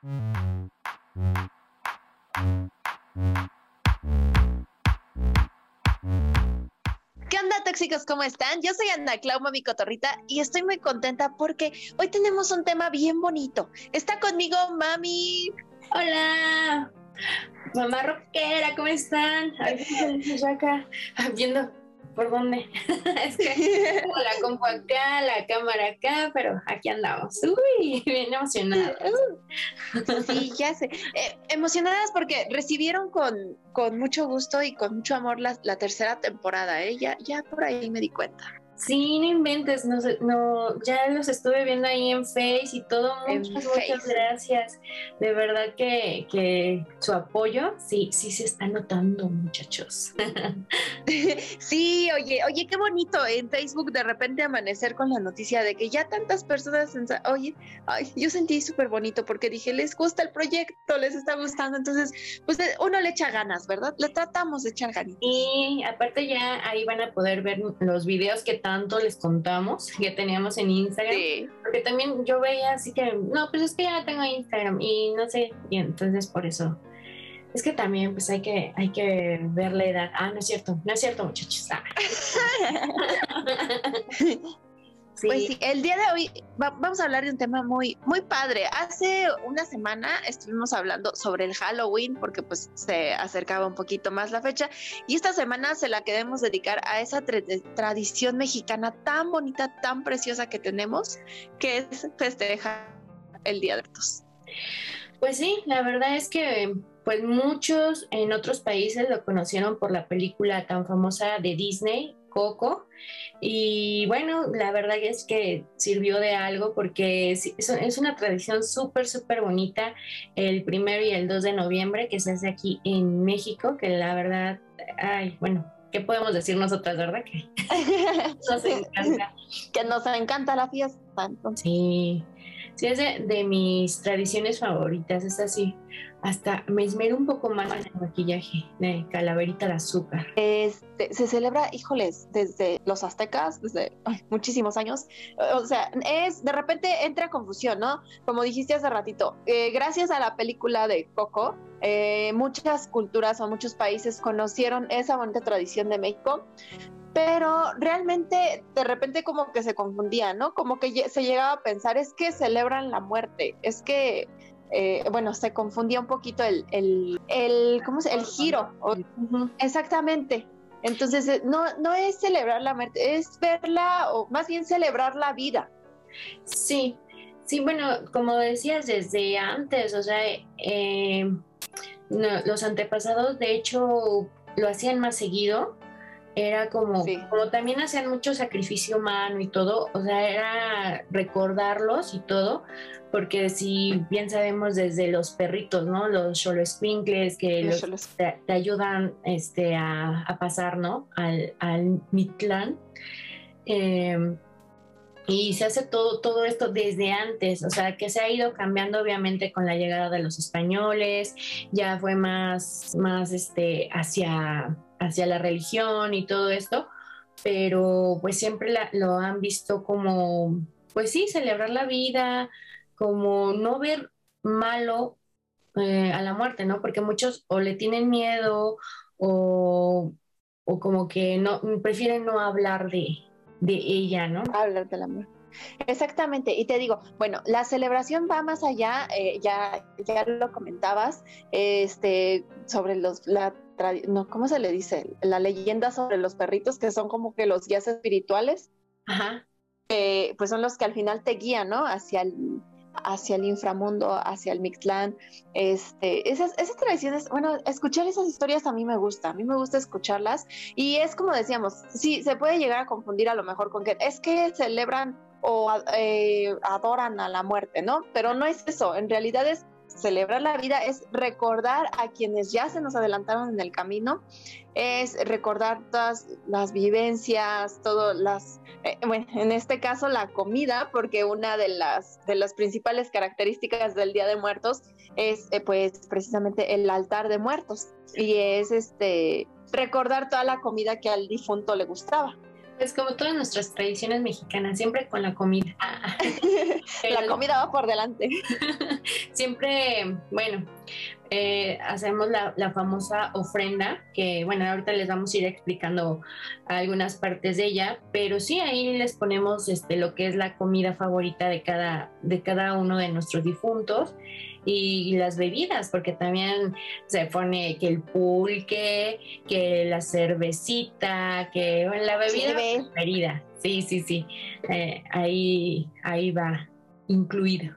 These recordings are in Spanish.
¿Qué onda, tóxicos? ¿Cómo están? Yo soy Ana Clau, mi cotorrita, y estoy muy contenta porque hoy tenemos un tema bien bonito. Está conmigo mami. Hola, mamá rockera, ¿cómo están? acá viendo por dónde. es que la compu acá, la cámara acá, pero aquí andamos. Uy, bien emocionadas. sí, ya sé. Eh, emocionadas porque recibieron con, con mucho gusto y con mucho amor la, la tercera temporada, ¿eh? Ya, ya por ahí me di cuenta. Sí, no inventes, no, no, ya los estuve viendo ahí en Face y todo. Muchas, muchas gracias. De verdad que, que, su apoyo sí, sí se está notando, muchachos. sí, oye, oye, qué bonito en Facebook de repente amanecer con la noticia de que ya tantas personas, oye, ay, yo sentí súper bonito porque dije, les gusta el proyecto, les está gustando, entonces, pues uno le echa ganas, ¿verdad? Le tratamos de echar ganas. Y aparte ya ahí van a poder ver los videos que tanto les contamos que teníamos en Instagram. Porque también yo veía así que, no, pues es que ya tengo Instagram y no sé, y entonces por eso. Es que también pues hay que, hay que ver la edad. Ah, no es cierto, no es cierto muchachos. Ah. Pues sí, el día de hoy vamos a hablar de un tema muy, muy padre. Hace una semana estuvimos hablando sobre el Halloween porque pues se acercaba un poquito más la fecha y esta semana se la queremos dedicar a esa tradición mexicana tan bonita, tan preciosa que tenemos, que es festejar el Día de Muertos. Pues sí, la verdad es que pues muchos en otros países lo conocieron por la película tan famosa de Disney, Coco. Y bueno, la verdad es que sirvió de algo porque es, una tradición súper, súper bonita el primero y el 2 de noviembre que se hace aquí en México, que la verdad, ay, bueno, ¿qué podemos decir nosotras, verdad? Que nos encanta. que nos encanta la fiesta. Sí, sí, es de, mis tradiciones favoritas, es así. Hasta me esmero un poco más en el maquillaje de calaverita de azúcar. Este, se celebra, híjoles, desde los aztecas, desde muchísimos años. O sea, es de repente entra confusión, ¿no? Como dijiste hace ratito, eh, gracias a la película de Coco, eh, muchas culturas o muchos países conocieron esa bonita tradición de México, pero realmente de repente como que se confundía, ¿no? Como que se llegaba a pensar, es que celebran la muerte, es que, eh, bueno, se confundía un poquito el, el, el ¿cómo se? El giro. Exactamente. Entonces, eh, no, no es celebrar la muerte, es verla, o más bien celebrar la vida. Sí, sí, bueno, como decías desde antes, o sea, eh, los antepasados de hecho lo hacían más seguido era como, como también hacían mucho sacrificio humano y todo, o sea, era recordarlos y todo, porque si bien sabemos desde los perritos, ¿no? Los solo que los te, ayudan este, a, pasar, ¿no? Al, al Mitlán. Em, y se hace todo, todo esto desde antes, o sea, que se ha ido cambiando obviamente con la llegada de los españoles, ya fue más, más este, hacia hacia la religión y todo esto, pero pues siempre lo han visto como, pues sí, celebrar la vida, como no ver malo eh, a la muerte, ¿no? Porque muchos o le tienen miedo o, o como que no prefieren no hablar de, de ella, ¿no? Hablar de la muerte. Exactamente, y te digo, bueno, la celebración va más allá, eh, ya, ya lo comentabas, este, sobre los, la no, ¿cómo se le dice? La leyenda sobre los perritos que son como que los guías espirituales. Ajá. pues son los que al final te guían, ¿no? Hacia el, hacia el inframundo, hacia el Mixtlán. Este, esas, esas tradiciones, bueno, escuchar esas historias a mí me gusta, a mí me gusta escucharlas. Y es como decíamos, sí, se puede llegar a confundir a lo mejor con que es que celebran o eh, adoran a la muerte, ¿no? Pero no es eso, en realidad es celebrar la vida es recordar a quienes ya se nos adelantaron en el camino, es recordar todas las vivencias, todas las, eh, bueno, en este caso la comida, porque una de las, de las principales características del Día de Muertos es eh, pues precisamente el altar de muertos y es este recordar toda la comida que al difunto le gustaba. Pues como todas nuestras tradiciones mexicanas, siempre con la comida. la comida va por delante. siempre, bueno, eh, hacemos la, famosa ofrenda, que bueno, ahorita les vamos a ir explicando algunas partes de ella, pero sí ahí les ponemos este, lo que es la comida favorita de cada, de cada uno de nuestros difuntos y las bebidas, porque también se pone que el pulque, que la cervecita, que la bebida preferida. Sí, sí, sí. Eh, ahí, ahí va incluido.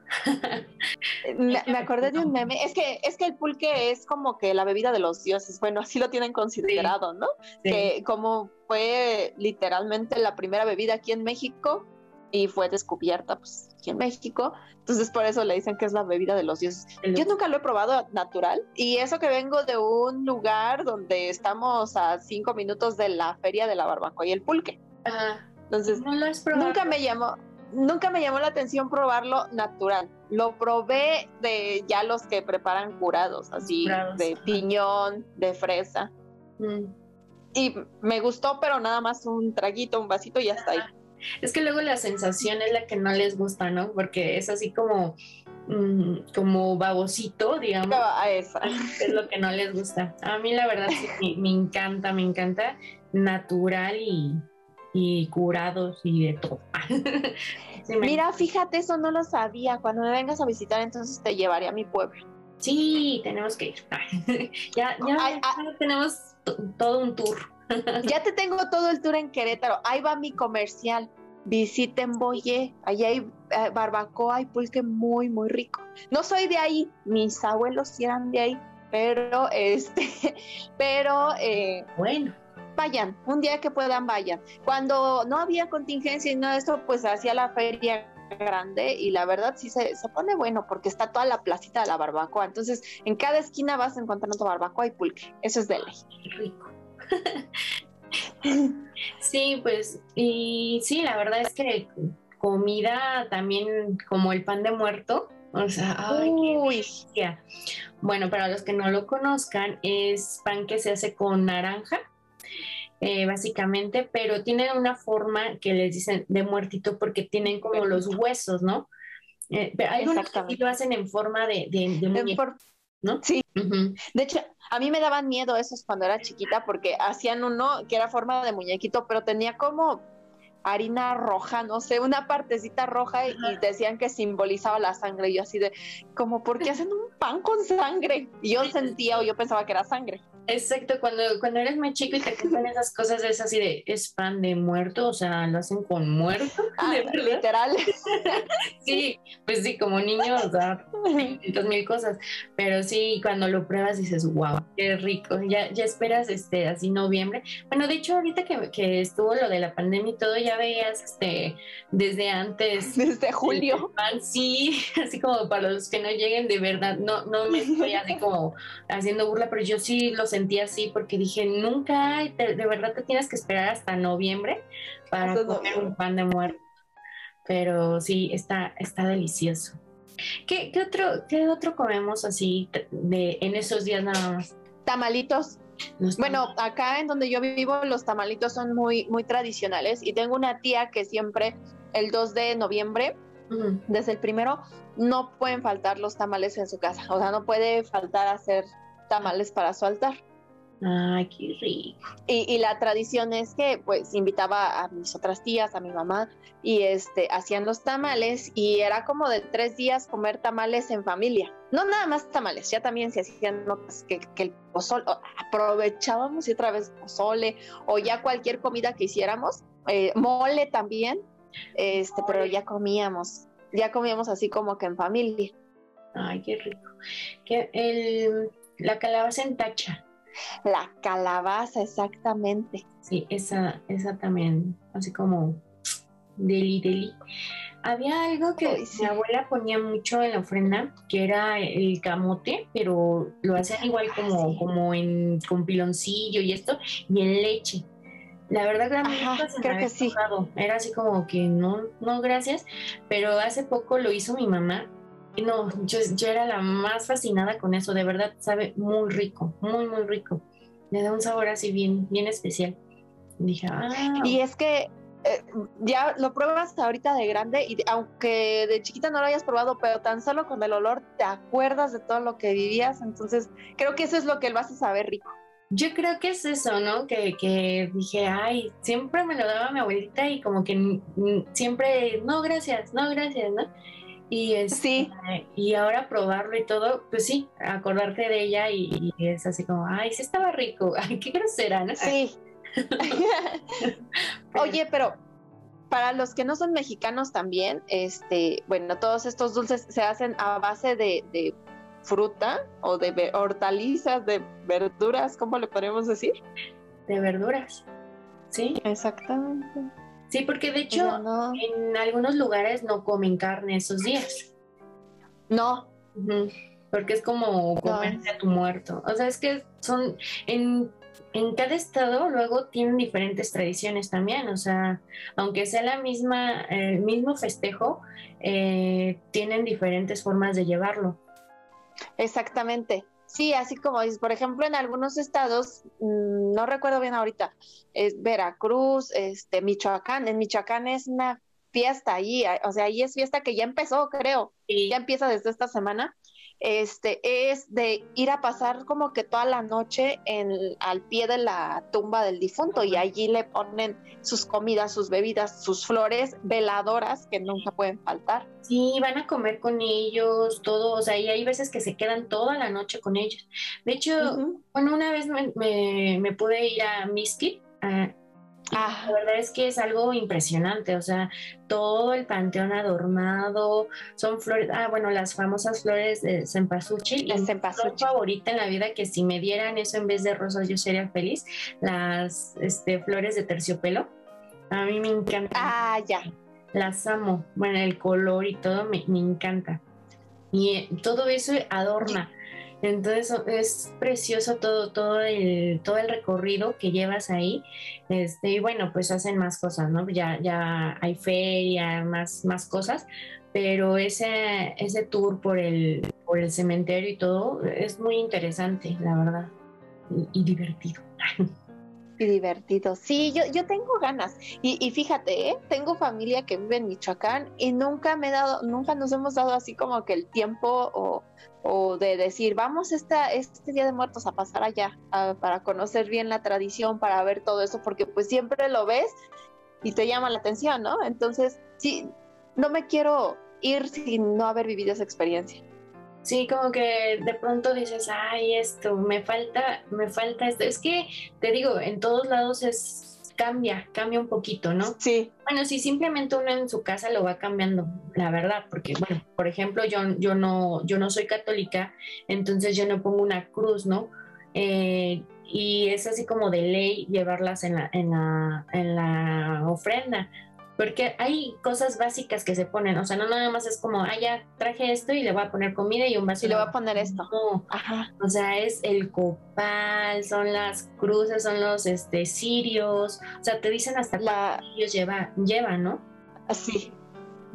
me, acordé de un meme, es que, es que el pulque es como que la bebida de los dioses, bueno, así lo tienen considerado, ¿no? Que como fue literalmente la primera bebida aquí en México y fue descubierta pues aquí en México, entonces por eso le dicen que es la bebida de los dioses. Yo nunca lo he probado natural y eso que vengo de un lugar donde estamos a cinco minutos de la feria de la barbacoa y el pulque. Entonces, nunca me llamó, nunca me llamó la atención probarlo natural. Lo probé de ya los que preparan curados, así de piñón, de fresa. Mm. Y me gustó, pero nada más un traguito, un vasito y hasta ahí. Es que luego la sensación es la que no les gusta, ¿no? Porque es así como, mm, como babosito, digamos. A esa. Es lo que no les gusta. A mí la verdad sí me encanta, me encanta natural y, y curados y de todo. Mira, fíjate, eso no lo sabía. Cuando me vengas a visitar, entonces te llevaré a mi pueblo. Sí, tenemos que ir. ya, ya, tenemos todo un tour. ya te tengo todo el tour en Querétaro. Ahí va mi comercial. Visiten Boye. Allí hay eh, barbacoa y pulque muy, muy rico. No soy de ahí. Mis abuelos eran de ahí. Pero, este, pero, eh, bueno vayan, un día que puedan, vayan. Cuando no había contingencia y nada de eso, pues hacía la feria grande y la verdad sí se, se, pone bueno porque está toda la placita de la barbacoa. Entonces, en cada esquina vas encontrando barbacoa y pulque. Eso es de ley. Rico. sí, pues, y sí, la verdad es que comida también como el pan de muerto. O sea, ay, Bueno, para los que no lo conozcan, es pan que se hace con naranja eh, básicamente, pero tienen una forma que les dicen de muertito porque tienen como los huesos, ¿no? Eh, pero hay unos que lo hacen en forma de, de, ¿no? Sí. De hecho, a mí me daban miedo esos cuando era chiquita porque hacían uno que era forma de muñequito, pero tenía como harina roja, no sé, una partecita roja y, decían que simbolizaba la sangre. Y yo así de, como, ¿por qué hacen un pan con sangre? Y yo sentía o yo pensaba que era sangre. Exacto, cuando, cuando eres muy chico y te cuentan esas cosas, es así de, es pan de muerto, o sea, lo hacen con muerto. Ah, literal. sí, pues sí, como niño, o sea, mil cosas, pero sí, cuando lo pruebas dices, wow, qué rico, ya, ya esperas este, así noviembre. Bueno, de hecho, ahorita que, que estuvo lo de la pandemia y todo, ya veías este, desde antes. Desde julio. Pan, sí, así como para los que no lleguen de verdad, no, no me estoy así como haciendo burla, pero yo sí los sentí así porque dije, nunca, de, verdad te tienes que esperar hasta noviembre para comer un pan de muerto. Pero sí, está, está delicioso. ¿Qué, qué, otro, ¿Qué otro comemos así de, en esos días nada más? Tamalitos. Bueno, acá en donde yo vivo los tamalitos son muy, muy tradicionales y tengo una tía que siempre el 2 de noviembre, desde el primero, no pueden faltar los tamales en su casa. O sea, no puede faltar hacer tamales para su altar. Ay, qué rico. Y, la tradición es que pues invitaba a mis otras tías, a mi mamá, y este hacían los tamales y era como de tres días comer tamales en familia. No nada más tamales, ya también se hacían notas que, el pozole, aprovechábamos y otra vez pozole o ya cualquier comida que hiciéramos, eh, mole también, este, pero ya comíamos, ya comíamos así como que en familia. Ay, qué rico. Que el la calabaza en tacha. La calabaza, exactamente. Sí, esa, esa también, así como deli, deli. Había algo que mi abuela ponía mucho en la ofrenda, que era el camote, pero lo hacían igual ah, como, como en, con piloncillo y esto, y en leche. La verdad creo que sí. Era así como que no, no, gracias, pero hace poco lo hizo mi mamá no, yo, yo era la más fascinada con eso, de verdad sabe muy rico, muy, muy rico. Le da un sabor así bien, bien especial. Dije, ah. Y es que eh, ya lo pruebas ahorita de grande y aunque de chiquita no lo hayas probado, pero tan solo con el olor te acuerdas de todo lo que vivías, entonces creo que eso es lo que él vas a saber rico. Yo creo que es eso, ¿no? Que, que dije, ay, siempre me lo daba mi abuelita y como que siempre, no, gracias, no, gracias, ¿no? Y, es, sí. y ahora probarlo y todo, pues sí, acordarte de ella y, es así como, ay, sí estaba rico, ay, qué grosera, ¿no? Sí. Oye, pero para los que no son mexicanos también, este, bueno, todos estos dulces se hacen a base de, fruta o de hortalizas, de verduras, ¿cómo le podemos decir? De verduras, sí. Exactamente. Sí, porque de hecho en algunos lugares no comen carne esos días. No. Porque es como comerse a tu muerto. O sea, es que son en en cada estado luego tienen diferentes tradiciones también, o sea, aunque sea la misma, el mismo festejo, eh, tienen diferentes formas de llevarlo. Exactamente. Sí, así como dices, por ejemplo, en algunos estados, mm, no recuerdo bien ahorita, es Veracruz, este, Michoacán, en Michoacán es una fiesta ahí, o sea, ahí es fiesta que ya empezó, creo, ya empieza desde esta semana, este, es de ir a pasar como que toda la noche en, al pie de la tumba del difunto y allí le ponen sus comidas, sus bebidas, sus flores, veladoras que nunca pueden faltar. Sí, van a comer con ellos, todo, o sea, y hay veces que se quedan toda la noche con ellos. De hecho, bueno, una vez me, me, pude ir a Miski, a, Ah. La verdad es que es algo impresionante, o sea, todo el panteón adornado, son flores, ah, bueno, las famosas flores de cempasúchil. La cempasúchil. favorita en la vida, que si me dieran eso en vez de rosas yo sería feliz, las este, flores de terciopelo. A mí me encanta. Ah, ya. Las amo. Bueno, el color y todo me, me encanta. Y eh, todo eso adorna. Entonces es precioso todo, todo el, todo el recorrido que llevas ahí. Este, y bueno, pues hacen más cosas, ¿no? Ya, ya hay feria, más, más cosas, pero ese, ese tour por el, por el cementerio y todo es muy interesante, la verdad, y divertido. divertido. Sí, yo, yo tengo ganas. Y, fíjate, ¿eh? tengo familia que vive en Michoacán y nunca me he dado, nunca nos hemos dado así como que el tiempo o, o de decir, vamos esta, este Día de Muertos a pasar allá para conocer bien la tradición, para ver todo eso, porque pues siempre lo ves y te llama la atención, ¿no? Entonces, sí, no me quiero ir sin no haber vivido esa experiencia. Sí, como que de pronto dices, ay, esto, me falta, me falta esto. Es que, te digo, en todos lados es, cambia, cambia un poquito, ¿no? Sí. Bueno, si simplemente uno en su casa lo va cambiando, la verdad, porque, bueno, por ejemplo, yo, yo, no, yo no soy católica, entonces yo no pongo una cruz, ¿no? Eh, y es así como de ley llevarlas en la, en la, en la ofrenda porque hay cosas básicas que se ponen, o sea, no nada más es como, ah, ya traje esto y le voy a poner comida y un vaso. Y le voy a poner esto. Ajá. O sea, es el copal, son las cruces, son los este, cirios, o sea, te dicen hasta la... ellos lleva, llevan, ¿no? Así.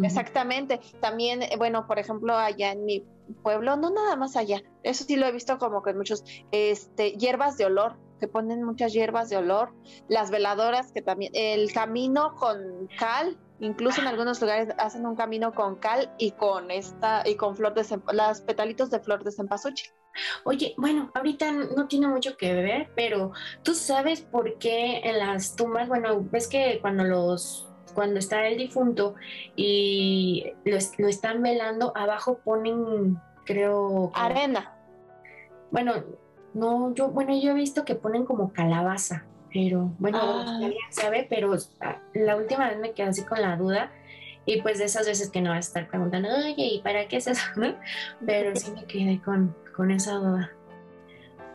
Exactamente. También, eh, bueno, por ejemplo, allá en mi pueblo, no nada más allá, eso sí lo he visto como que muchos, este, hierbas de olor, que ponen muchas hierbas de olor, las veladoras que también, el camino con cal, incluso en algunos lugares hacen un camino con cal y con esta y con flor de las petalitos de flor de cempasúchil. Oye, bueno, ahorita no tiene mucho que ver, pero tú sabes por qué en las tumbas, bueno, ves que cuando los cuando está el difunto y lo, lo están velando, abajo ponen, creo... Arena. Bueno, no, yo, bueno, yo he visto que ponen como calabaza, pero bueno, ah. alguien sabe, pero ah, la última vez me quedé así con la duda. Y pues de esas veces que no vas a estar preguntando, oye, ¿y para qué es eso? Pero sí me quedé con, con esa duda.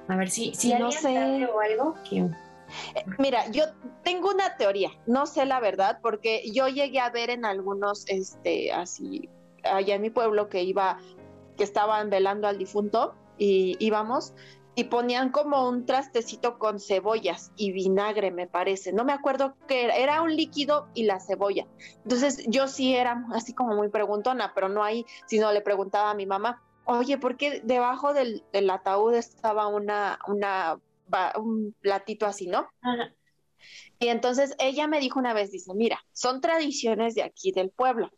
A ver si, si no sé o algo que... Eh, mira, yo tengo una teoría, no sé la verdad, porque yo llegué a ver en algunos, este, así, allá en mi pueblo que iba, que estaban velando al difunto y íbamos, y ponían como un trastecito con cebollas y vinagre, me parece. No me acuerdo qué era, era un líquido y la cebolla. Entonces yo sí era así como muy preguntona, pero no ahí, sino le preguntaba a mi mamá, oye, ¿por qué debajo del, ataúd estaba una, una, un platito así, no? Y entonces ella me dijo una vez, dice, mira, son tradiciones de aquí del pueblo.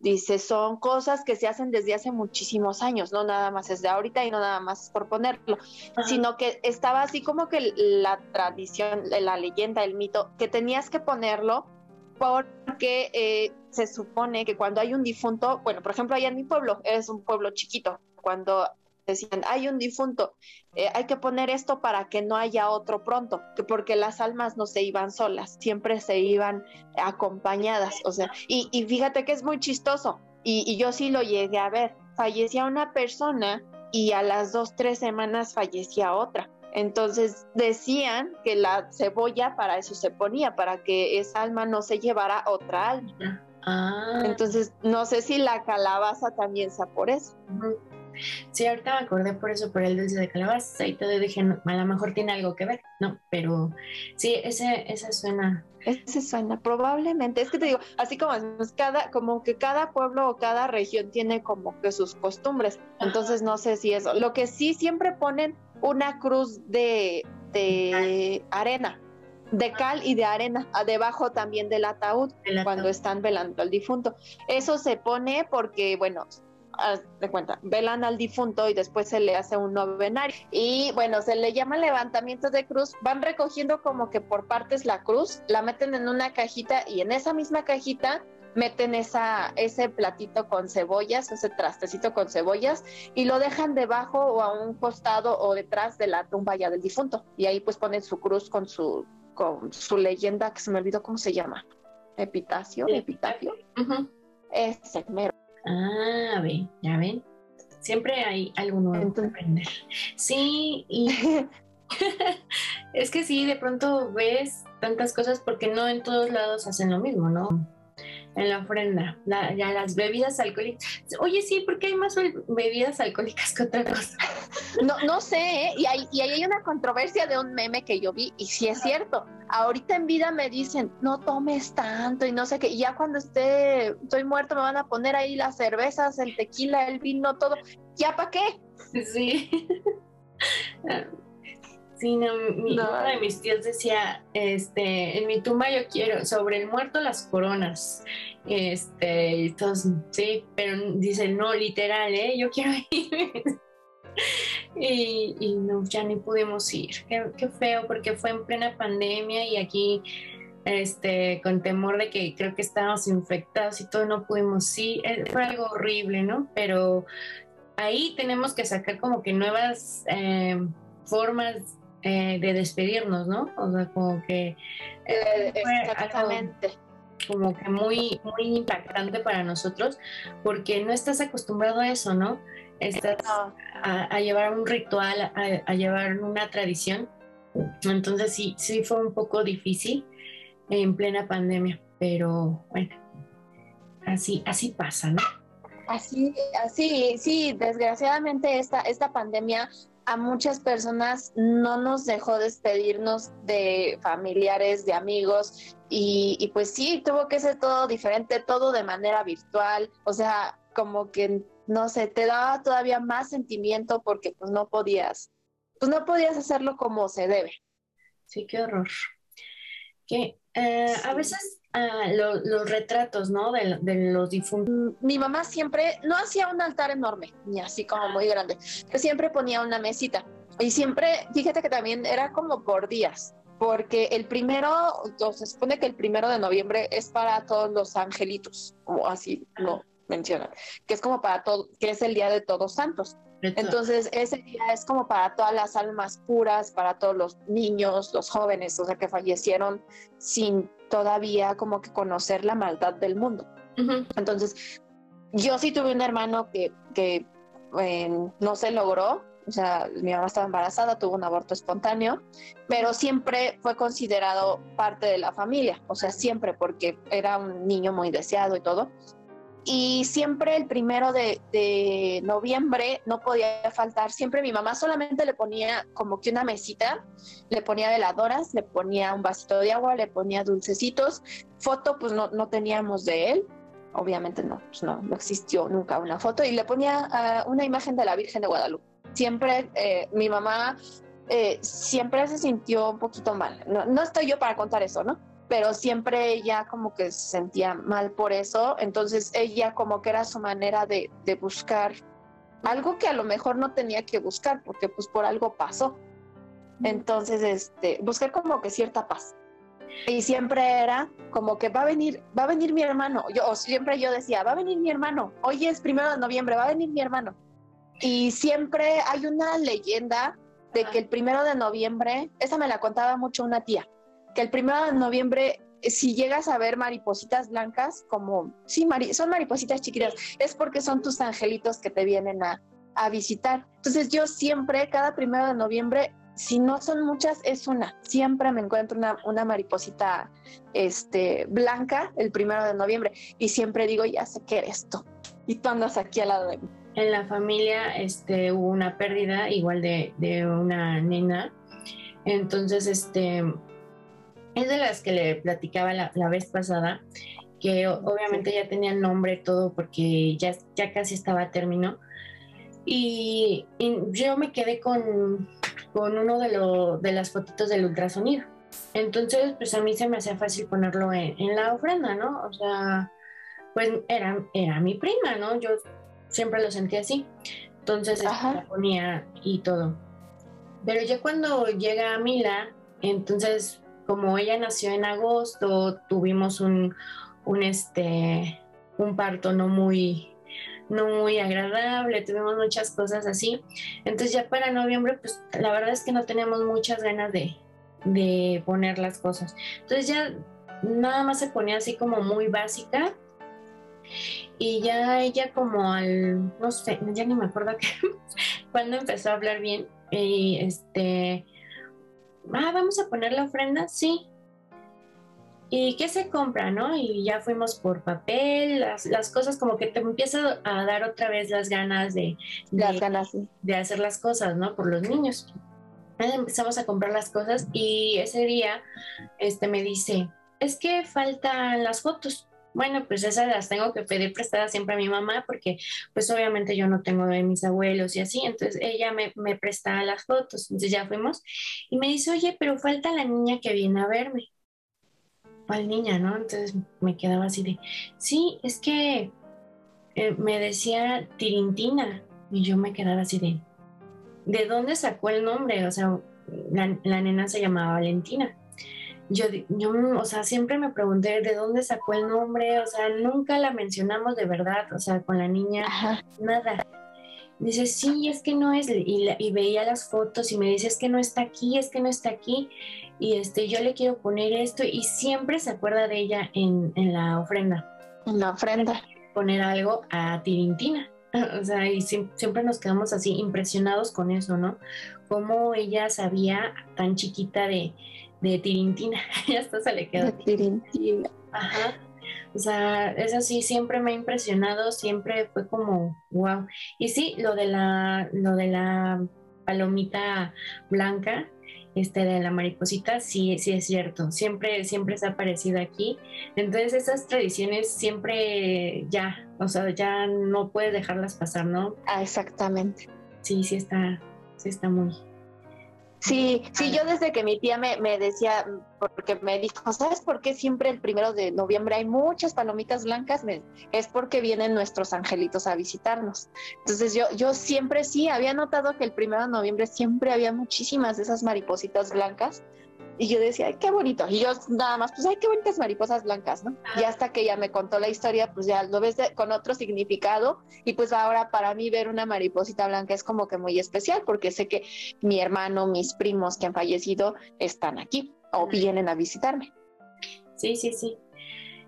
Dice, son cosas que se hacen desde hace muchísimos años, no nada más es de ahorita y no nada más por ponerlo, sino que estaba así como que la tradición, la leyenda, el mito, que tenías que ponerlo porque eh, se supone que cuando hay un difunto, bueno, por ejemplo, allá en mi pueblo, es un pueblo chiquito, cuando decían, hay un difunto, eh, hay que poner esto para que no haya otro pronto, que porque las almas no se iban solas, siempre se iban acompañadas, o sea, y, fíjate que es muy chistoso, y, yo sí lo llegué a ver, fallecía una persona y a las dos, tres semanas fallecía otra. Entonces decían que la cebolla para eso se ponía, para que esa alma no se llevara otra alma. Ah. Entonces, no sé si la calabaza también sea por eso. Sí, ahorita me acordé por eso, por el dulce de calabaza y todo, dije, a lo mejor tiene algo que ver, ¿no? Pero sí, ese, ese suena. Ese suena, probablemente. Es que te digo, así como cada, como que cada pueblo o cada región tiene como que sus costumbres. Entonces no sé si eso. Lo que sí siempre ponen una cruz de, de arena, de cal y de arena, debajo también del ataúd, cuando están velando al difunto. Eso se pone porque, bueno, de cuenta, velan al difunto y después se le hace un novenario. Y bueno, se le llama levantamiento de cruz. Van recogiendo como que por partes la cruz, la meten en una cajita y en esa misma cajita meten esa, ese platito con cebollas, ese trastecito con cebollas y lo dejan debajo o a un costado o detrás de la tumba ya del difunto. Y ahí pues ponen su cruz con su, con su leyenda que se me olvidó cómo se llama. Epitacio, epitafio. Ese mero. Ah, ven, ya ven. Siempre hay algo nuevo que aprender. Sí, y es que sí, de pronto ves tantas cosas porque no en todos lados hacen lo mismo, ¿no? En la ofrenda, ya las bebidas alcohólicas. Oye, sí, porque hay más bebidas alcohólicas que otra cosa. No, no sé, ¿eh? y, hay, y ahí hay una controversia de un meme que yo vi, y sí es cierto ahorita en vida me dicen, no tomes tanto y no sé qué, y ya cuando esté, estoy muerto me van a poner ahí las cervezas, el tequila, el vino, todo, ¿ya para qué? Sí. Sí, no, uno de mis tíos decía, este, en mi tumba yo quiero, sobre el muerto las coronas, este, y todos, sí, pero dice, no, literal, ¿eh? Yo quiero ir y, no, ya ni pudimos ir. Qué, feo, porque fue en plena pandemia y aquí, este, con temor de que creo que estábamos infectados y todo, no pudimos ir. Eh, fue algo horrible, ¿no? Pero ahí tenemos que sacar como que nuevas eh, formas eh, de despedirnos, ¿no? O sea, como que... Exactamente. como que muy, muy impactante para nosotros, porque no estás acostumbrado a eso, ¿no? estás a, llevar un ritual, a, llevar una tradición. Entonces sí, sí fue un poco difícil en plena pandemia, pero bueno, así, así pasa, ¿no? Así, así, sí, desgraciadamente esta, esta pandemia a muchas personas no nos dejó despedirnos de familiares, de amigos, y, pues sí, tuvo que ser todo diferente, todo de manera virtual, o sea, como que no sé, te daba todavía más sentimiento porque pues no podías, pues no podías hacerlo como se debe. Sí, qué horror. Que eh, a veces ah, los retratos, ¿no? De, los difuntos. Mi mamá siempre no hacía un altar enorme, ni así como muy grande, pero siempre ponía una mesita. Y siempre, fíjate que también era como por días, porque el primero, se supone que el primero de noviembre es para todos los angelitos, o así, no, mencionan, que es como para todo, que es el Día de Todos Santos. Entonces, ese día es como para todas las almas puras, para todos los niños, los jóvenes, o sea, que fallecieron sin todavía como que conocer la maldad del mundo. Entonces, yo sí tuve un hermano que, que eh, no se logró, o sea, mi mamá estaba embarazada, tuvo un aborto espontáneo, pero siempre fue considerado parte de la familia, o sea, siempre porque era un niño muy deseado y todo y siempre el primero de, noviembre no podía faltar, siempre mi mamá solamente le ponía como que una mesita, le ponía veladoras, le ponía un vasito de agua, le ponía dulcecitos, foto pues no, no teníamos de él, obviamente no, pues no, no existió nunca una foto y le ponía ah, una imagen de la Virgen de Guadalupe. Siempre eh, mi mamá eh, siempre se sintió un poquito mal. No, no estoy yo para contar eso, ¿no? Pero siempre ella como que se sentía mal por eso, entonces ella como que era su manera de, de buscar algo que a lo mejor no tenía que buscar, porque pues por algo pasó. Entonces, este, buscar como que cierta paz. Y siempre era como que va a venir, va a venir mi hermano. Yo siempre yo decía, va a venir mi hermano. Hoy es primero de noviembre, va a venir mi hermano. Y siempre hay una leyenda de que el primero de noviembre, esa me la contaba mucho una tía, que el primero de noviembre, si llegas a ver maripositas blancas, como, sí, son maripositas chiquitas, es porque son tus angelitos que te vienen a, a visitar. Entonces yo siempre, cada primero de noviembre, si no son muchas, es una. Siempre me encuentro una, una, mariposita este, blanca el primero de noviembre y siempre digo, ya sé que eres tú. Y tú andas aquí al lado de mí. En la familia este, hubo una pérdida igual de, de una nena. Entonces, este, es de las que le platicaba la, la vez pasada, que obviamente ya tenía nombre todo porque ya, ya casi estaba a término. Y, y yo me quedé con, con uno de, lo, de las fotitos del ultrasonido. Entonces, pues a mí se me hacía fácil ponerlo en, la ofrenda, ¿no? O sea, pues era, era mi prima, ¿no? Yo siempre lo sentía así. Entonces, la ponía y todo. Pero ya cuando llega Mila, entonces, como ella nació en agosto, tuvimos un, un, este, un parto no muy, no muy agradable, tuvimos muchas cosas así. Entonces ya para noviembre, pues la verdad es que no teníamos muchas ganas de, de poner las cosas. Entonces ya nada más se ponía así como muy básica. Y ya ella como al, no sé, ya ni me acuerdo que, cuando empezó a hablar bien, y este, ah, vamos a poner la ofrenda, sí, ¿Y qué se compra, no? Y ya fuimos por papel, las, cosas como que te empieza a dar otra vez las ganas de, las ganas, de hacer las cosas, ¿no? Por los niños. Empezamos a comprar las cosas y ese día este, me dice, es que faltan las fotos. Bueno, pues esas las tengo que pedir prestadas siempre a mi mamá porque pues obviamente yo no tengo de mis abuelos y así, entonces ella me, me presta las fotos. Entonces ya fuimos y me dice, oye, pero falta la niña que viene a verme al niña, no? Entonces me quedaba así de, sí, es que eh, me decía Tirintina y yo me quedaba así de, ¿de dónde sacó el nombre? O sea, la, nena se llamaba Valentina. Yo, yo, o sea, siempre me pregunté de dónde sacó el nombre, o sea, nunca la mencionamos de verdad, o sea, con la niña, nada. Dice, sí, es que no es, y, y, veía las fotos y me dice, es que no está aquí, es que no está aquí y este, yo le quiero poner esto y siempre se acuerda de ella en, en la ofrenda. En la ofrenda. Poner algo a Tirintina. O sea, y siempre nos quedamos así impresionados con eso, ¿no? Cómo ella sabía tan chiquita de, de Tirintina. ya hasta se le quedó. De Tirintina. Ajá. O sea, eso sí siempre me ha impresionado, siempre fue como wow. Y sí, lo de la, lo de la palomita blanca, este, de la mariposita, sí, sí es cierto, siempre, siempre se ha aparecido aquí. Entonces esas tradiciones siempre ya, o sea, ya no puedes dejarlas pasar, ¿no? Ah, exactamente. Sí, sí está, sí está muy, Sí, sí, yo desde que mi tía me, me, decía, porque me dijo, ¿sabes por qué siempre el primero de noviembre hay muchas palomitas blancas? es porque vienen nuestros angelitos a visitarnos. Entonces yo, yo siempre sí, había notado que el primero de noviembre siempre había muchísimas de esas maripositas blancas y yo decía, ay, qué bonito. Y yo nada más, pues, ay, qué bonitas mariposas blancas, ¿no? Y hasta que ella me contó la historia, pues ya lo ves con otro significado. Y pues ahora para mí ver una mariposita blanca es como que muy especial, porque sé que mi hermano, mis primos que han fallecido están aquí o vienen a visitarme. Sí, sí, sí.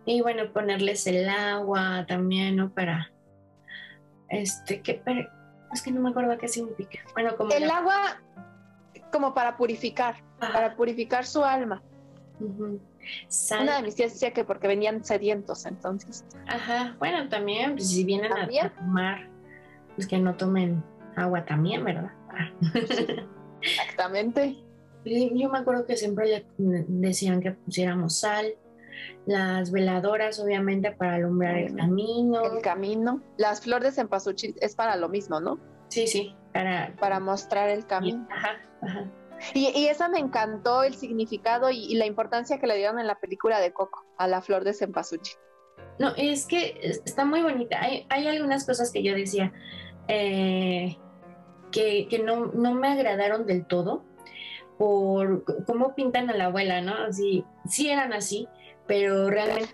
Y bueno, ponerles el agua también, ¿no? Para, este, que, es que no me acuerdo qué significa. Bueno, como... El agua como para purificar, para purificar su alma. Una de mis tías decía que porque venían sedientos, entonces. Ajá, bueno, también, pues, si vienen a, tomar, pues que no tomen agua también, ¿verdad? Exactamente. Yo me acuerdo que siempre le decían que pusiéramos sal, las veladoras obviamente para alumbrar el camino. El camino. Las flores de cempasúchil es para lo mismo, ¿no? Sí, sí, para... Para mostrar el camino. Ajá, ajá. Y, esa me encantó el significado y, la importancia que le dieron en la película de Coco, a la flor de cempasúchil. No, es que está muy bonita. Hay, algunas cosas que yo decía eh, que, no, no, me agradaron del todo por cómo pintan a la abuela, ¿no? Así, sí eran así, pero realmente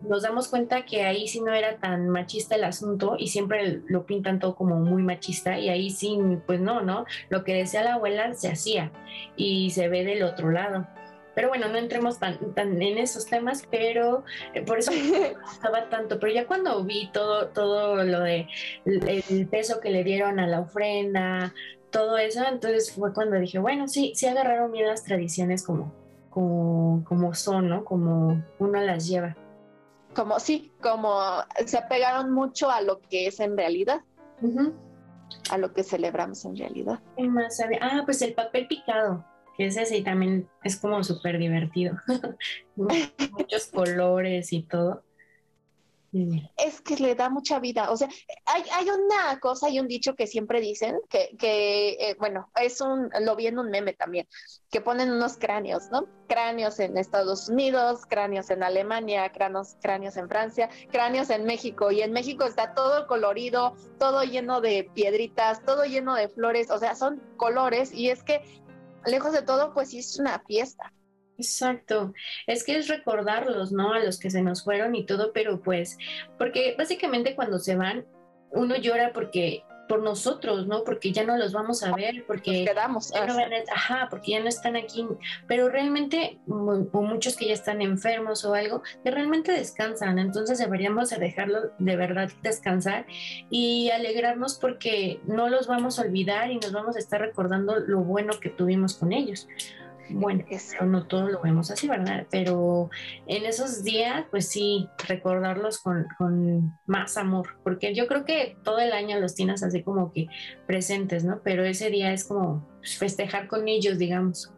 nos damos cuenta que ahí sí no era tan machista el asunto y siempre lo pintan todo como muy machista y ahí sí, pues no, ¿no? Lo que decía la abuela se hacía y se ve del otro lado. Pero bueno, no entremos tan, tan en esos temas, pero eh, por eso estaba tanto. Pero ya cuando vi todo, todo lo de el peso que le dieron a la ofrenda, todo eso, entonces fue cuando dije, bueno, sí, sí agarraron bien las tradiciones como, como, son, ¿no? Como uno las lleva. Como sí, como se apegaron mucho a lo que es en realidad. A lo que celebramos en realidad. más Ah, pues el papel picado, que es ese y también es como súper divertido. Muchos colores y todo es que le da mucha vida. O sea, hay, hay una cosa y un dicho que siempre dicen, que, que eh, bueno, es un, lo vi en un meme también, que ponen unos cráneos, ¿no? Cráneos en Estados Unidos, cráneos en Alemania, cráneos, cráneos en Francia, cráneos en México. Y en México está todo colorido, todo lleno de piedritas, todo lleno de flores, o sea, son colores y es que lejos de todo, pues es una fiesta. Exacto, es que es recordarlos, ¿no? A los que se nos fueron y todo, pero pues, porque básicamente cuando se van, uno llora porque por nosotros, ¿no? Porque ya no los vamos a ver, porque quedamos, ya no ajá, porque ya no están aquí, pero realmente o muchos que ya están enfermos o algo, que realmente descansan, entonces deberíamos de dejarlo de verdad descansar y alegrarnos porque no los vamos a olvidar y nos vamos a estar recordando lo bueno que tuvimos con ellos. Bueno, no todo lo vemos así, ¿verdad? Pero en esos días, pues sí, recordarlos con, más amor, porque yo creo que todo el año los tienes así como que presentes, ¿no? Pero ese día es como festejar con ellos, digamos.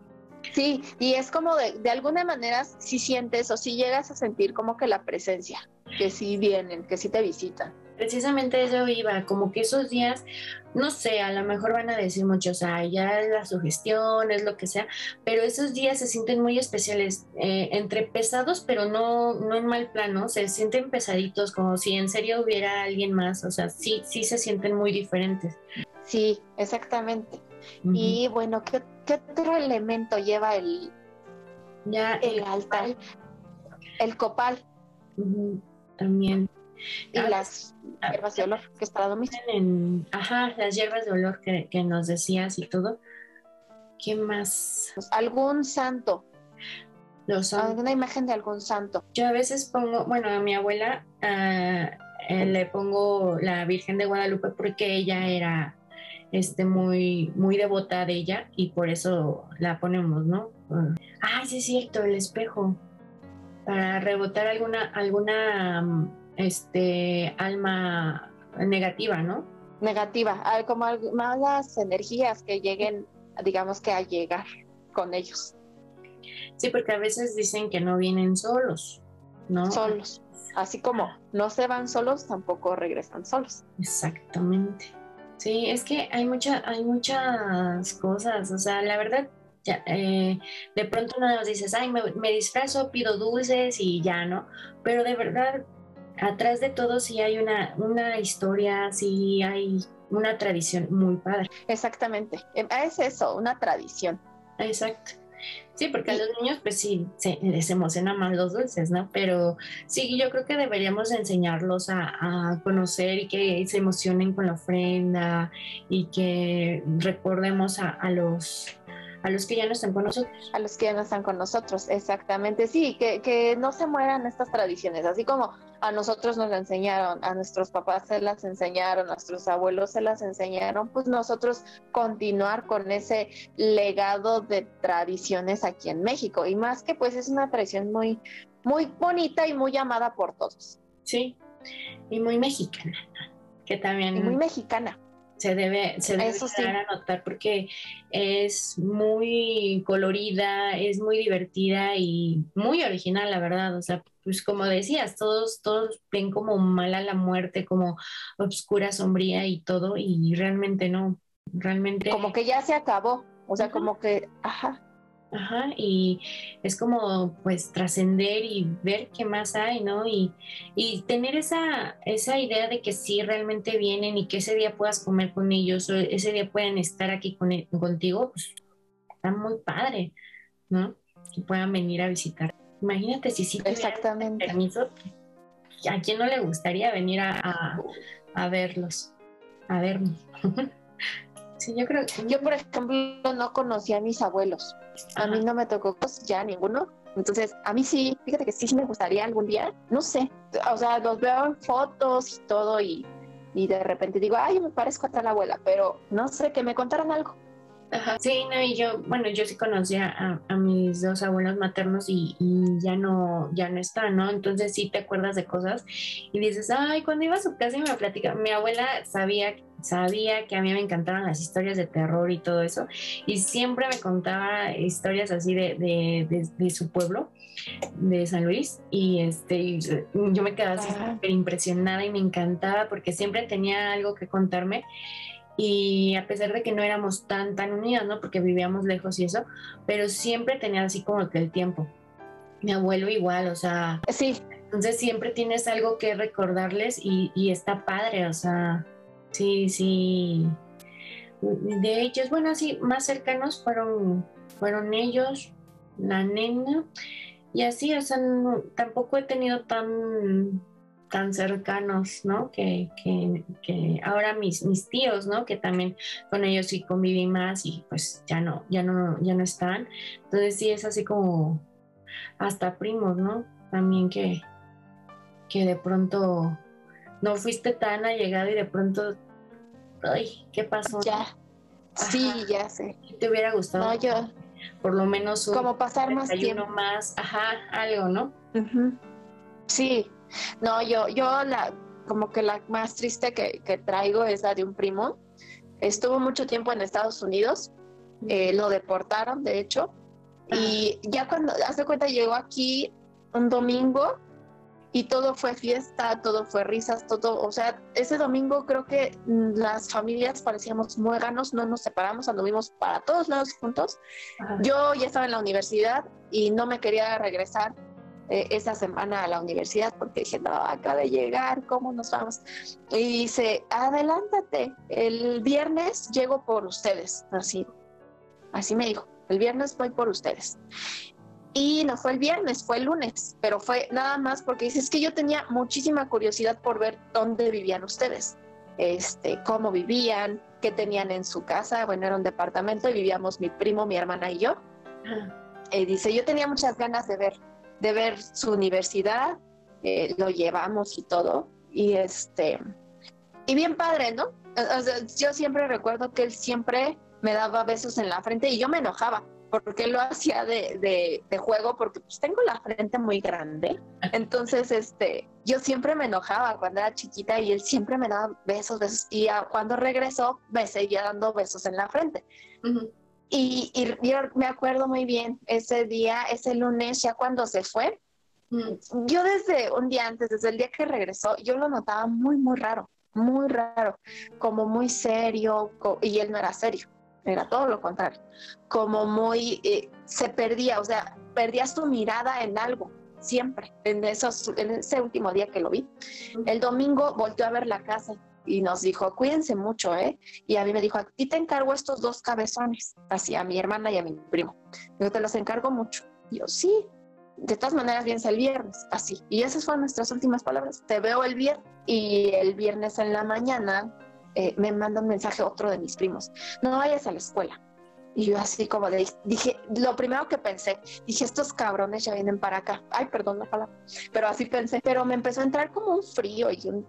Sí, y es como de, de alguna manera si sientes o si llegas a sentir como que la presencia, que sí vienen, que sí te visitan precisamente eso iba, como que esos días, no sé, a lo mejor van a decir muchos, ay, ya es la sugestión, es lo que sea, pero esos días se sienten muy especiales, eh, entre pesados, pero no, no en mal plano, se sienten pesaditos, como si en serio hubiera alguien más, o sea, sí, sí se sienten muy diferentes. Sí, exactamente. Y bueno, ¿qué, otro elemento lleva el, ya, el, altar? El copal. También. Y ah, las ah, hierbas de olor, que está mismo. En, ajá, las hierbas de olor que, nos decías y todo. ¿Qué más? Pues, algún santo. Los Alguna imagen de algún santo. Yo a veces pongo, bueno, a mi abuela ah, eh, le pongo la Virgen de Guadalupe porque ella era este muy muy devota de ella y por eso la ponemos, ¿no? Ay, sí es cierto, el espejo para rebotar alguna alguna este alma negativa, ¿no? Negativa, como malas energías que lleguen, digamos que a llegar con ellos. Sí, porque a veces dicen que no vienen solos, ¿no? Solos. Así como no se van solos, tampoco regresan solos. Exactamente. Sí, es que hay mucha, hay muchas cosas. O sea, la verdad, ya, eh, de pronto nos dices, ay, me, me disfrazo, pido dulces y ya, ¿no? Pero de verdad, atrás de todo sí hay una, una historia, sí hay una tradición muy padre. Exactamente, eh, es eso, una tradición. Exacto. Sí, porque a los niños pues sí se, les emociona más los dulces, ¿no? Pero sí, yo creo que deberíamos enseñarlos a, conocer y que se emocionen con la ofrenda y que recordemos a los a los que ya no están con nosotros. A los que ya no están con nosotros, exactamente. Sí, que, que no se mueran estas tradiciones, así como a nosotros nos la enseñaron, a nuestros papás se las enseñaron, a nuestros abuelos se las enseñaron, pues nosotros continuar con ese legado de tradiciones aquí en México. Y más que pues es una tradición muy, muy bonita y muy amada por todos. Sí, y muy mexicana, que también... Y muy mexicana se debe, se debe a notar porque es muy colorida, es muy divertida y muy original, la verdad. O sea, pues como decías, todos, todos ven como mala la muerte, como obscura, sombría y todo, y realmente no, realmente. Como que ya se acabó. o sea, como que, ajá. Ajá, y es como pues trascender y ver qué más hay, ¿no? Y, y, tener esa, esa idea de que sí realmente vienen y que ese día puedas comer con ellos o ese día puedan estar aquí con, e, contigo, pues está muy padre, ¿no? Que puedan venir a visitar. Imagínate si sí Exactamente. permiso, ¿a quién no le gustaría venir a, a verlos? A vernos. Sí, yo creo que yo, por ejemplo, no conocí a mis abuelos. A mí no me tocó ya ninguno. Entonces, a mí sí, fíjate que sí, sí me gustaría algún día, no sé, o sea, los veo en fotos y todo y, y de repente digo, ay, me parezco a tal abuela, pero no sé, que me contaran algo. Ajá. Sí, no, y yo, bueno, yo sí conocía a, a mis dos abuelos maternos y, y, ya no, ya no están, ¿no? Entonces sí te acuerdas de cosas y dices, ay, cuando iba a su casa y me platica, mi abuela sabía, sabía que a mí me encantaban las historias de terror y todo eso, y siempre me contaba historias así de, de, de, de su pueblo de San Luis y este yo me quedaba súper impresionada y me encantaba porque siempre tenía algo que contarme y a pesar de que no éramos tan, tan unidas, ¿no? Porque vivíamos lejos y eso, pero siempre tenía así como que el tiempo. Mi abuelo igual, o sea... Sí. Entonces siempre tienes algo que recordarles y, y está padre, o sea, sí, sí. De es bueno, así, más cercanos fueron, fueron ellos, la nena, y así, o sea, tampoco he tenido tan tan cercanos, ¿no? Que, que, que, ahora mis, mis tíos, ¿no? Que también con ellos sí conviví más y pues ya no, ya no, ya no están. Entonces sí es así como hasta primos, ¿no? También que, que de pronto no fuiste tan allegado y de pronto, ay, ¿qué pasó? Ya. Sí, ya sé. ¿Te hubiera gustado? No, yo. Por lo menos un como pasar más tiempo más, ajá, algo, ¿no? Sí, no, yo, yo la, como que la más triste que, traigo es la de un primo. Estuvo mucho tiempo en Estados Unidos, eh, lo deportaron, de hecho, y ya cuando, hace cuenta, llegó aquí un domingo y todo fue fiesta, todo fue risas, todo, o sea, ese domingo creo que las familias parecíamos muéganos, no nos separamos, anduvimos para todos lados juntos. Yo ya estaba en la universidad y no me quería regresar eh, esa semana a la universidad porque dije, no, acaba de llegar, ¿cómo nos vamos? Y dice, adelántate, el viernes llego por ustedes, así, así me dijo, el viernes voy por ustedes. Y no fue el viernes, fue el lunes, pero fue nada más porque dice, es que yo tenía muchísima curiosidad por ver dónde vivían ustedes, este, cómo vivían, qué tenían en su casa, bueno, era un departamento y vivíamos mi primo, mi hermana y yo. Y dice, yo tenía muchas ganas de ver de ver su universidad, eh, lo llevamos y todo. Y este, y bien padre, ¿no? yo siempre recuerdo que él siempre me daba besos en la frente y yo me enojaba porque lo hacía de, de, juego porque pues tengo la frente muy grande. Entonces, este, yo siempre me enojaba cuando era chiquita y él siempre me daba besos, besos. Y cuando regresó me seguía dando besos en la frente. Y, yo me acuerdo muy bien ese día, ese lunes, ya cuando se fue, mm. yo desde un día antes, desde el día que regresó, yo lo notaba muy, muy raro, muy raro, como muy serio, y él no era serio, era todo lo contrario, como muy, eh, se perdía, o sea, perdía su mirada en algo, siempre, en, esos, en ese último día que lo vi. El domingo volteó a ver la casa y nos dijo, cuídense mucho, ¿eh? Y a mí me dijo, a ti te encargo estos dos cabezones, así a mi hermana y a mi primo. Yo te los encargo mucho. Y yo, sí, de todas maneras vienes el viernes, así. Y esas fueron nuestras últimas palabras. Te veo el viernes. Y el viernes en la mañana eh, me manda un mensaje otro de mis primos, no vayas a la escuela. Y yo así como de, dije, lo primero que pensé, dije, estos cabrones ya vienen para acá. Ay, perdón la palabra, pero así pensé. Pero me empezó a entrar como un frío y un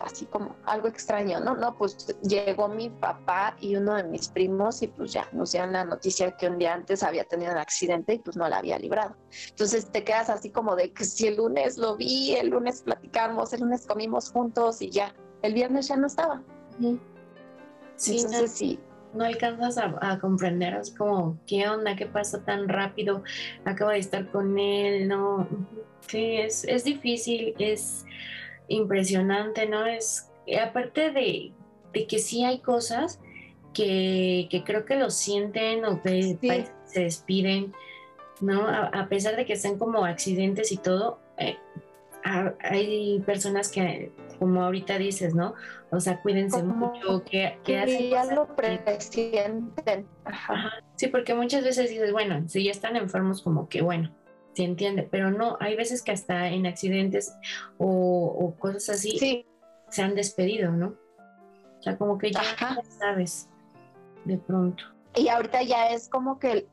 así como algo extraño, ¿no? No, pues llegó mi papá y uno de mis primos y pues ya nos dieron la noticia que un día antes había tenido un accidente y pues no la había librado. Entonces te quedas así como de que si el lunes lo vi, el lunes platicamos, el lunes comimos juntos y ya, el viernes ya no estaba. Sí, Entonces no, sí. No alcanzas a, comprender, es como, ¿qué onda? ¿Qué pasó tan rápido? Acabo de estar con él, ¿no? Sí, es, es difícil, es impresionante, ¿no? Es, aparte de, que sí hay cosas, que, creo que lo sienten o que se despiden, ¿no? A, pesar de que sean como accidentes y todo, eh, hay personas que, como ahorita dices, ¿no? O sea, cuídense mucho, que, que hacen ya lo presienten. Sí, porque muchas veces dices, bueno, si ya están enfermos, como que bueno, se entiende, pero no, hay veces que hasta en accidentes o, cosas así se han despedido, ¿no? O sea, como que ya sabes, de pronto. Y ahorita ya es como que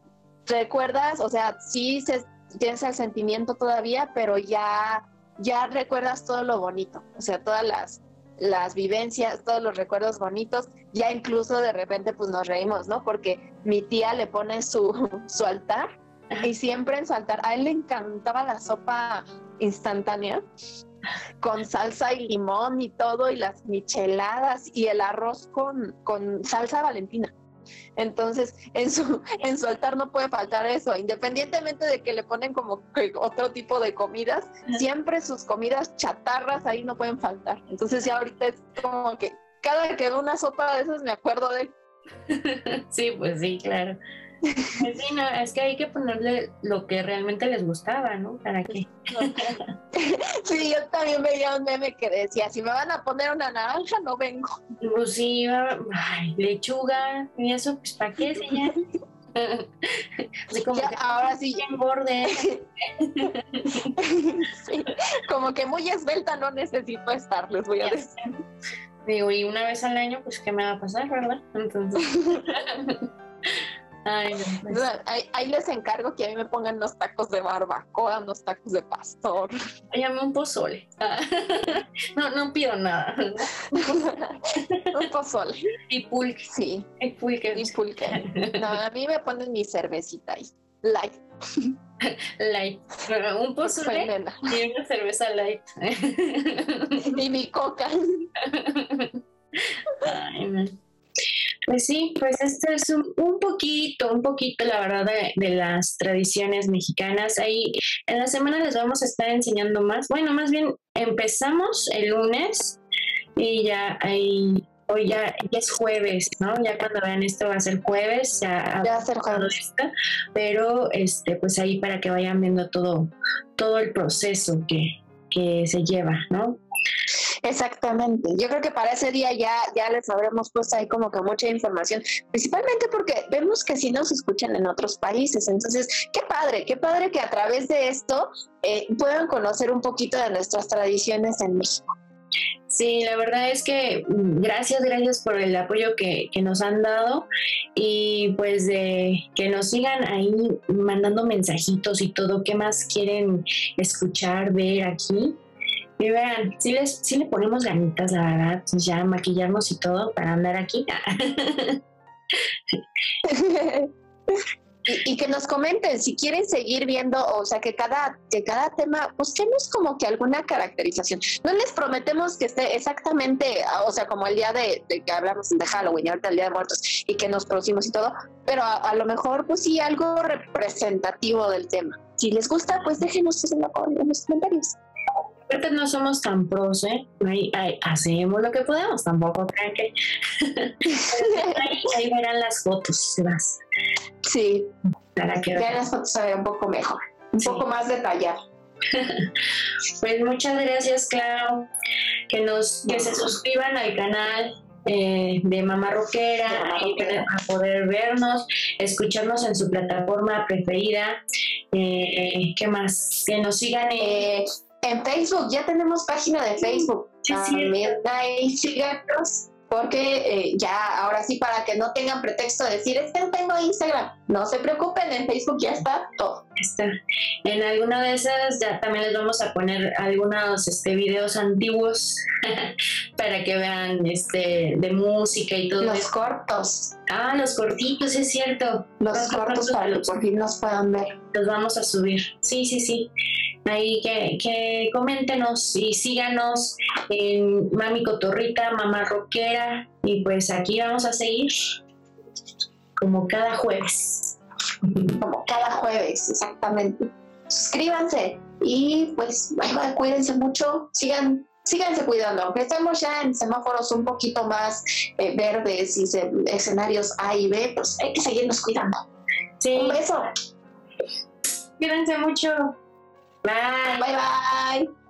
recuerdas, o sea, sí se, tienes el sentimiento todavía, pero ya ya recuerdas todo lo bonito, o sea, todas las, las vivencias, todos los recuerdos bonitos, ya incluso de repente pues nos reímos, ¿no? Porque mi tía le pone su, su altar y siempre en su altar, a él le encantaba la sopa instantánea con salsa y limón y todo y las micheladas y el arroz con, con salsa valentina. Entonces, en su, en su altar no puede faltar eso, independientemente de que le ponen como otro tipo de comidas, siempre sus comidas chatarras ahí no pueden faltar. Entonces, ya ahorita es como que cada que veo una sopa de esas me acuerdo de él. Sí, pues sí, claro. Pues sí, no, es que hay que ponerle lo que realmente les gustaba, ¿no? ¿Para qué? Sí, yo también veía un meme que decía, si me van a poner una naranja, no vengo. Pues sí, ay, lechuga, y eso, pues, ¿para qué, señor? como ahora sí engorde sí, como que muy esbelta no necesito estar les voy a decir digo y una vez al año pues qué me va a pasar verdad entonces Ay, pues. ahí, les encargo que a mí me pongan los tacos de barbacoa, los tacos de pastor. Llame un pozole. No, no pido nada. un pozole. Y pulque. Sí. Y pulque. Y pulque. No, a mí me ponen mi cervecita ahí. Light. Light. Un pozole y una cerveza light. y mi coca. Ay, no. Pues sí, pues esto es un, poquito, un poquito, la verdad, de, las tradiciones mexicanas. Ahí en la semana les vamos a estar enseñando más. Bueno, más bien empezamos el lunes y ya ahí, hoy ya, es jueves, ¿no? Ya cuando vean esto va a ser jueves, ya, va a ser jueves. pero este, pues ahí para que vayan viendo todo, todo el proceso que, que se lleva, ¿no? Exactamente. Yo creo que para ese día ya, ya les habremos puesto ahí como que mucha información, principalmente porque vemos que sí nos escuchan en otros países. Entonces, qué padre, qué padre que a través de esto eh, puedan conocer un poquito de nuestras tradiciones en México. Sí, la verdad es que mm, gracias, gracias por el apoyo que, que, nos han dado y pues de que nos sigan ahí mandando mensajitos y todo, qué más quieren escuchar, ver aquí. Y vean, si les, si le ponemos ganitas, la verdad, pues ya maquillarnos y todo para andar aquí. y, que nos comenten si quieren seguir viendo, o sea, que cada, que cada tema, busquemos como que alguna caracterización. No les prometemos que esté exactamente, o sea, como el día de, que hablamos de Halloween ahorita el día de muertos y que nos producimos y todo, pero a, lo mejor, pues sí, algo representativo del tema. Si les gusta, pues déjenos en los comentarios no somos tan pros, ¿eh? Ahí, hacemos lo que podemos, tampoco crean que. ahí, verán las fotos, vas. Sí. Para que ya las fotos se vean un poco mejor, un poco más detallado. pues muchas gracias, Clau. Que nos, que se suscriban al canal, eh, de Mamá Roquera, a poder vernos, escucharnos en su plataforma preferida. Eh, ¿Qué más? Que nos sigan en, en Facebook, ya tenemos página de Facebook. Ahí síganos, porque eh, ya, ahora sí, para que no tengan pretexto de decir, es que no tengo Instagram, no se preocupen, en Facebook ya está todo. Está. En alguna de esas ya también les vamos a poner algunos este, videos antiguos para que vean este, de música y todo. Los cortos. Ah, los cortitos, es cierto. Los, cortos, para que por fin nos puedan ver. Los vamos a subir. Sí, sí, sí ahí que, que coméntenos y síganos en Mami Cotorrita, Mamá Roquera y pues aquí vamos a seguir como cada jueves. Como cada jueves, exactamente. Suscríbanse y pues cuídense mucho, sigan síganse cuidando, aunque estamos ya en semáforos un poquito más eh, verdes y escenarios A y B, pues hay que seguirnos cuidando. Sí. Un beso. Cuídense mucho. 拜拜。